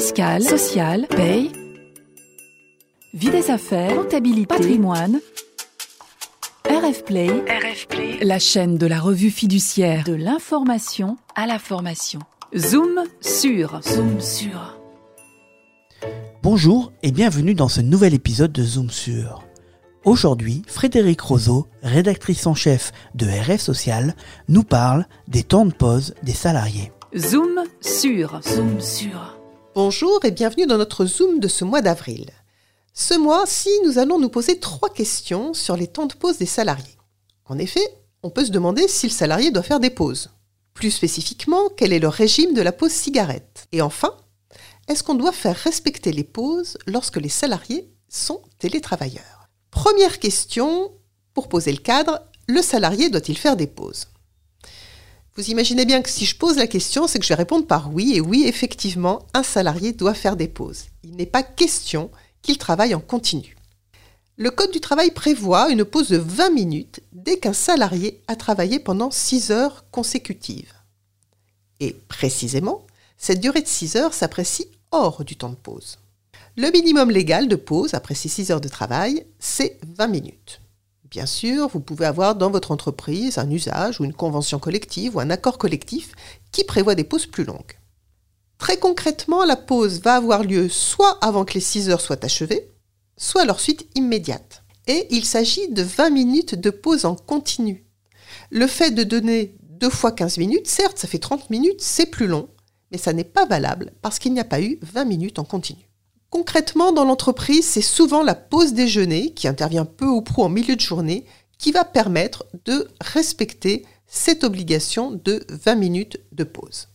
fiscale, sociale, paye, vie des affaires, comptabilité, patrimoine. RF Play, la chaîne de la revue fiduciaire de l'information à la formation. Zoom sur, zoom sur. Bonjour et bienvenue dans ce nouvel épisode de Zoom sur. Aujourd'hui, Frédéric Roseau, rédactrice en chef de RF Social, nous parle des temps de pause des salariés. Zoom sur, zoom sur. Bonjour et bienvenue dans notre Zoom de ce mois d'avril. Ce mois-ci, nous allons nous poser trois questions sur les temps de pause des salariés. En effet, on peut se demander si le salarié doit faire des pauses. Plus spécifiquement, quel est le régime de la pause cigarette? Et enfin, est-ce qu'on doit faire respecter les pauses lorsque les salariés sont télétravailleurs? Première question, pour poser le cadre, le salarié doit-il faire des pauses? Vous imaginez bien que si je pose la question, c'est que je vais répondre par oui, et oui, effectivement, un salarié doit faire des pauses. Il n'est pas question qu'il travaille en continu. Le Code du travail prévoit une pause de 20 minutes dès qu'un salarié a travaillé pendant 6 heures consécutives. Et précisément, cette durée de 6 heures s'apprécie hors du temps de pause. Le minimum légal de pause après ces 6 heures de travail, c'est 20 minutes. Bien sûr, vous pouvez avoir dans votre entreprise un usage ou une convention collective ou un accord collectif qui prévoit des pauses plus longues. Très concrètement, la pause va avoir lieu soit avant que les 6 heures soient achevées, soit à leur suite immédiate. Et il s'agit de 20 minutes de pause en continu. Le fait de donner deux fois 15 minutes, certes, ça fait 30 minutes, c'est plus long, mais ça n'est pas valable parce qu'il n'y a pas eu 20 minutes en continu. Concrètement, dans l'entreprise, c'est souvent la pause déjeuner, qui intervient peu ou prou en milieu de journée, qui va permettre de respecter cette obligation de 20 minutes de pause.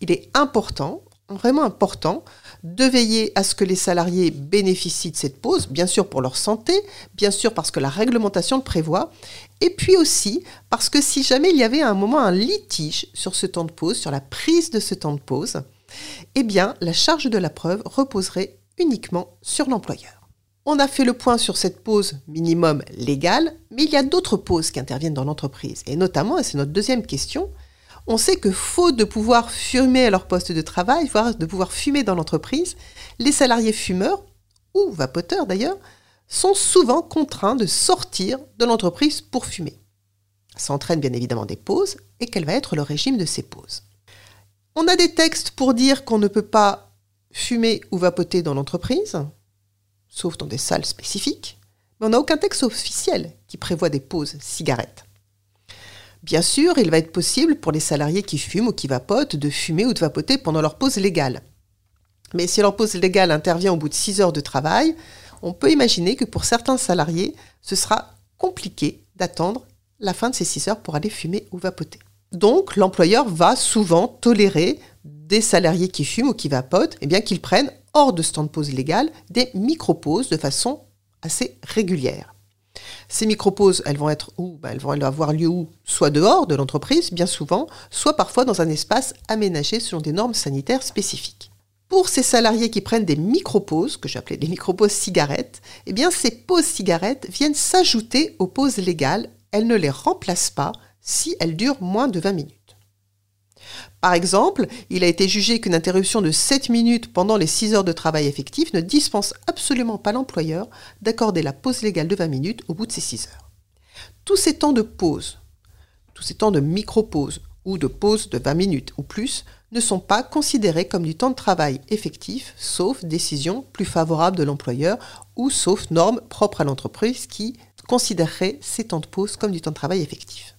Il est important, vraiment important, de veiller à ce que les salariés bénéficient de cette pause, bien sûr pour leur santé, bien sûr parce que la réglementation le prévoit, et puis aussi parce que si jamais il y avait à un moment un litige sur ce temps de pause, sur la prise de ce temps de pause, eh bien la charge de la preuve reposerait uniquement sur l'employeur. On a fait le point sur cette pause minimum légale, mais il y a d'autres pauses qui interviennent dans l'entreprise. Et notamment, et c'est notre deuxième question, on sait que faute de pouvoir fumer à leur poste de travail, voire de pouvoir fumer dans l'entreprise, les salariés fumeurs, ou vapoteurs d'ailleurs, sont souvent contraints de sortir de l'entreprise pour fumer. Ça entraîne bien évidemment des pauses, et quel va être le régime de ces pauses? On a des textes pour dire qu'on ne peut pas fumer ou vapoter dans l'entreprise, sauf dans des salles spécifiques, mais on n'a aucun texte officiel qui prévoit des pauses cigarettes. Bien sûr, il va être possible pour les salariés qui fument ou qui vapotent de fumer ou de vapoter pendant leur pause légale. Mais si leur pause légale intervient au bout de 6 heures de travail, on peut imaginer que pour certains salariés, ce sera compliqué d'attendre la fin de ces 6 heures pour aller fumer ou vapoter. Donc, l'employeur va souvent tolérer des salariés qui fument ou qui vapotent, eh bien qu'ils prennent hors de ce temps de pause légal des micro-pauses de façon assez régulière. Ces micro-pauses, elles vont être où? Ben, Elles vont avoir lieu où? Soit dehors de l'entreprise, bien souvent, soit parfois dans un espace aménagé selon des normes sanitaires spécifiques. Pour ces salariés qui prennent des micro-pauses, que j'appelais des micro-pauses cigarettes, eh bien ces pauses cigarettes viennent s'ajouter aux pauses légales. Elles ne les remplacent pas si elles durent moins de 20 minutes. Par exemple, il a été jugé qu'une interruption de 7 minutes pendant les 6 heures de travail effectif ne dispense absolument pas l'employeur d'accorder la pause légale de 20 minutes au bout de ces 6 heures. Tous ces temps de pause, tous ces temps de micro-pause ou de pause de 20 minutes ou plus ne sont pas considérés comme du temps de travail effectif, sauf décision plus favorable de l'employeur ou sauf normes propres à l'entreprise qui considérerait ces temps de pause comme du temps de travail effectif.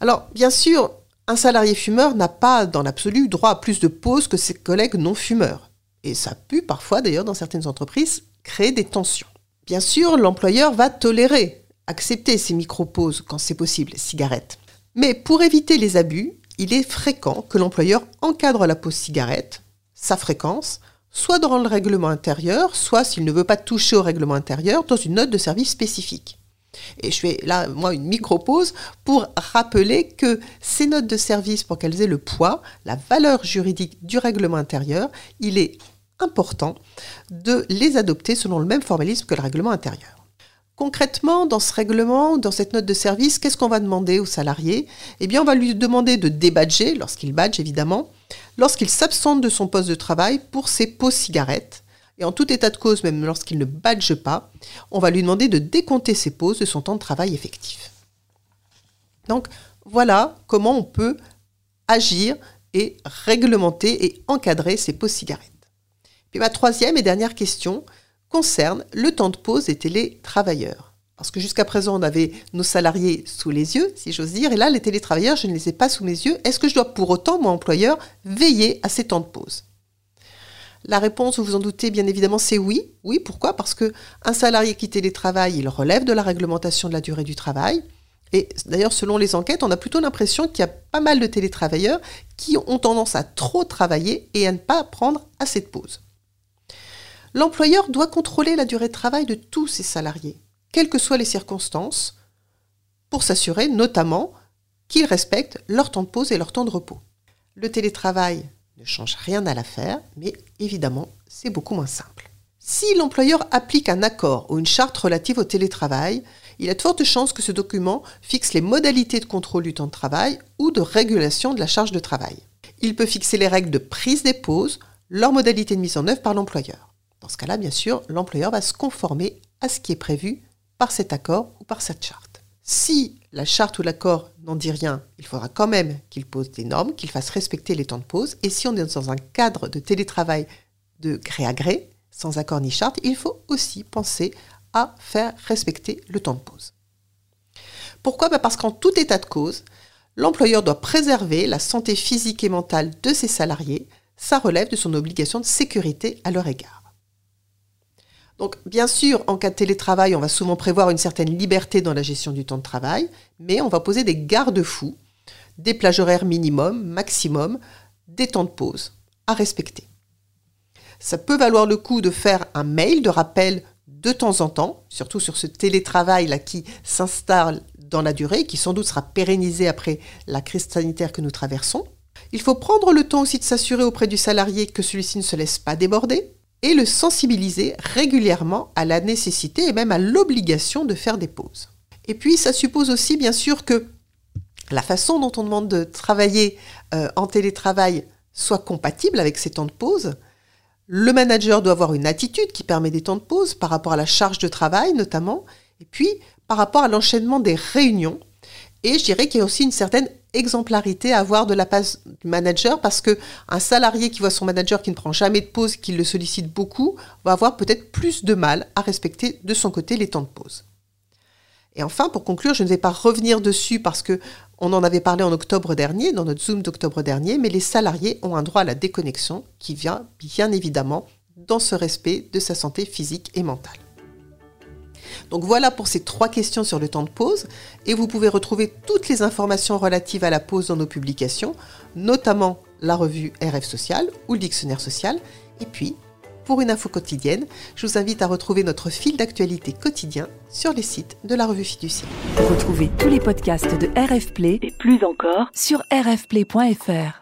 Alors, bien sûr, un salarié fumeur n'a pas, dans l'absolu, droit à plus de pauses que ses collègues non fumeurs. Et ça a pu parfois, d'ailleurs, dans certaines entreprises, créer des tensions. Bien sûr, l'employeur va tolérer, accepter ces micro-pauses quand c'est possible, cigarettes. Mais pour éviter les abus, il est fréquent que l'employeur encadre la pause cigarette, sa fréquence, soit dans le règlement intérieur, soit s'il ne veut pas toucher au règlement intérieur, dans une note de service spécifique. Et je fais là, moi, une micro-pause pour rappeler que ces notes de service, pour qu'elles aient le poids, la valeur juridique du règlement intérieur, il est important de les adopter selon le même formalisme que le règlement intérieur. Concrètement, dans ce règlement, dans cette note de service, qu'est-ce qu'on va demander au salarié Eh bien, on va lui demander de débadger, lorsqu'il badge évidemment, lorsqu'il s'absente de son poste de travail pour ses pauses cigarettes. Et en tout état de cause, même lorsqu'il ne badge pas, on va lui demander de décompter ses pauses de son temps de travail effectif. Donc voilà comment on peut agir et réglementer et encadrer ces pauses cigarettes. Puis ma troisième et dernière question concerne le temps de pause des télétravailleurs. Parce que jusqu'à présent, on avait nos salariés sous les yeux, si j'ose dire, et là, les télétravailleurs, je ne les ai pas sous mes yeux. Est-ce que je dois pour autant, mon employeur, veiller à ces temps de pause? La réponse, vous vous en doutez, bien évidemment, c'est oui. Oui, pourquoi? Parce que un salarié qui télétravaille, il relève de la réglementation de la durée du travail. Et d'ailleurs, selon les enquêtes, on a plutôt l'impression qu'il y a pas mal de télétravailleurs qui ont tendance à trop travailler et à ne pas prendre assez de pauses. L'employeur doit contrôler la durée de travail de tous ses salariés, quelles que soient les circonstances, pour s'assurer notamment qu'ils respectent leur temps de pause et leur temps de repos. Le télétravail ne change rien à l'affaire, mais évidemment, c'est beaucoup moins simple. Si l'employeur applique un accord ou une charte relative au télétravail, il a de fortes chances que ce document fixe les modalités de contrôle du temps de travail ou de régulation de la charge de travail. Il peut fixer les règles de prise des pauses, leurs modalités de mise en œuvre par l'employeur. Dans ce cas-là, bien sûr, l'employeur va se conformer à ce qui est prévu par cet accord ou par cette charte. Si la charte ou l'accord n'en dit rien, il faudra quand même qu'il pose des normes, qu'il fasse respecter les temps de pause. Et si on est dans un cadre de télétravail de gré à gré, sans accord ni charte, il faut aussi penser à faire respecter le temps de pause. Pourquoi? Bah, Parce qu'en tout état de cause, l'employeur doit préserver la santé physique et mentale de ses salariés. Ça relève de son obligation de sécurité à leur égard. Donc, bien sûr, en cas de télétravail, on va souvent prévoir une certaine liberté dans la gestion du temps de travail, mais on va poser des garde-fous, des plages horaires minimum, maximum, des temps de pause à respecter. Ça peut valoir le coup de faire un mail de rappel de temps en temps, surtout sur ce télétravail-là qui s'installe dans la durée, qui sans doute sera pérennisé après la crise sanitaire que nous traversons. Il faut prendre le temps aussi de s'assurer auprès du salarié que celui-ci ne se laisse pas déborder, et le sensibiliser régulièrement à la nécessité et même à l'obligation de faire des pauses. Et puis ça suppose aussi bien sûr que la façon dont on demande de travailler euh, en télétravail soit compatible avec ces temps de pause. Le manager doit avoir une attitude qui permet des temps de pause par rapport à la charge de travail notamment, et puis par rapport à l'enchaînement des réunions. Et je dirais qu'il y a aussi une certaine exemplarité à avoir de la part du manager parce que un salarié qui voit son manager qui ne prend jamais de pause, qui le sollicite beaucoup, va avoir peut-être plus de mal à respecter de son côté les temps de pause. Et enfin, pour conclure, je ne vais pas revenir dessus parce que on en avait parlé en octobre dernier, dans notre Zoom d'octobre dernier, mais les salariés ont un droit à la déconnexion qui vient bien évidemment dans ce respect de sa santé physique et mentale. Donc voilà pour ces trois questions sur le temps de pause et vous pouvez retrouver toutes les informations relatives à la pause dans nos publications, notamment la revue RF Social ou le dictionnaire social. Et puis, pour une info quotidienne, je vous invite à retrouver notre fil d'actualité quotidien sur les sites de la revue fiduciaire. Retrouvez tous les podcasts de RF Play et plus encore sur rfplay.fr.